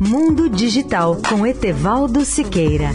Mundo Digital com Etevaldo Siqueira.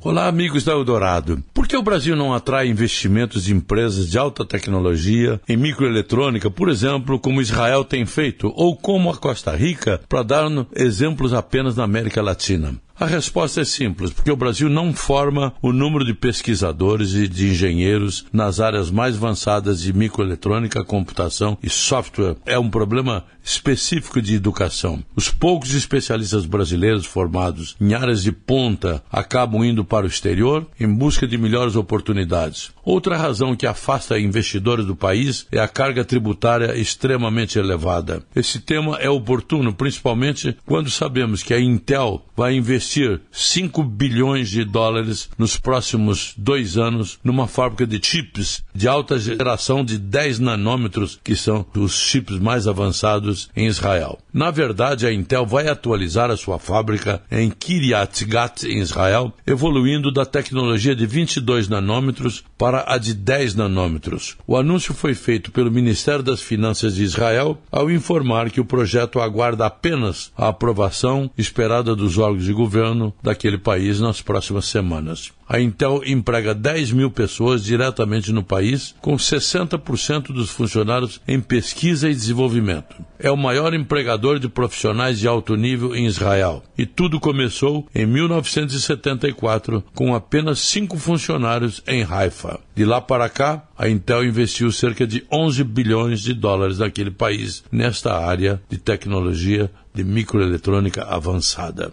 Olá, amigos da Eldorado. Por que o Brasil não atrai investimentos de empresas de alta tecnologia em microeletrônica, por exemplo, como Israel tem feito, ou como a Costa Rica, para dar exemplos apenas na América Latina? A resposta é simples, porque o Brasil não forma o número de pesquisadores e de engenheiros nas áreas mais avançadas de microeletrônica, computação e software. É um problema específico de educação. Os poucos especialistas brasileiros formados em áreas de ponta acabam indo para o exterior em busca de melhores oportunidades. Outra razão que afasta investidores do país é a carga tributária extremamente elevada. Esse tema é oportuno, principalmente quando sabemos que a Intel vai investir 5 bilhões de dólares nos próximos dois anos numa fábrica de chips de alta geração de 10 nanômetros, que são os chips mais avançados em Israel. Na verdade, a Intel vai atualizar a sua fábrica em Kiryat Gat, em Israel, evoluindo da tecnologia de 22 nanômetros para a de 10 nanômetros. O anúncio foi feito pelo Ministério das Finanças de Israel ao informar que o projeto aguarda apenas a aprovação esperada dos órgãos de governo daquele país nas próximas semanas. A Intel emprega 10 mil pessoas diretamente no país, com 60% dos funcionários em pesquisa e desenvolvimento. É o maior empregador de profissionais de alto nível em Israel. E tudo começou em 1974, com apenas cinco funcionários em Haifa. De lá para cá, a Intel investiu cerca de 11 bilhões de dólares naquele país, nesta área de tecnologia de microeletrônica avançada.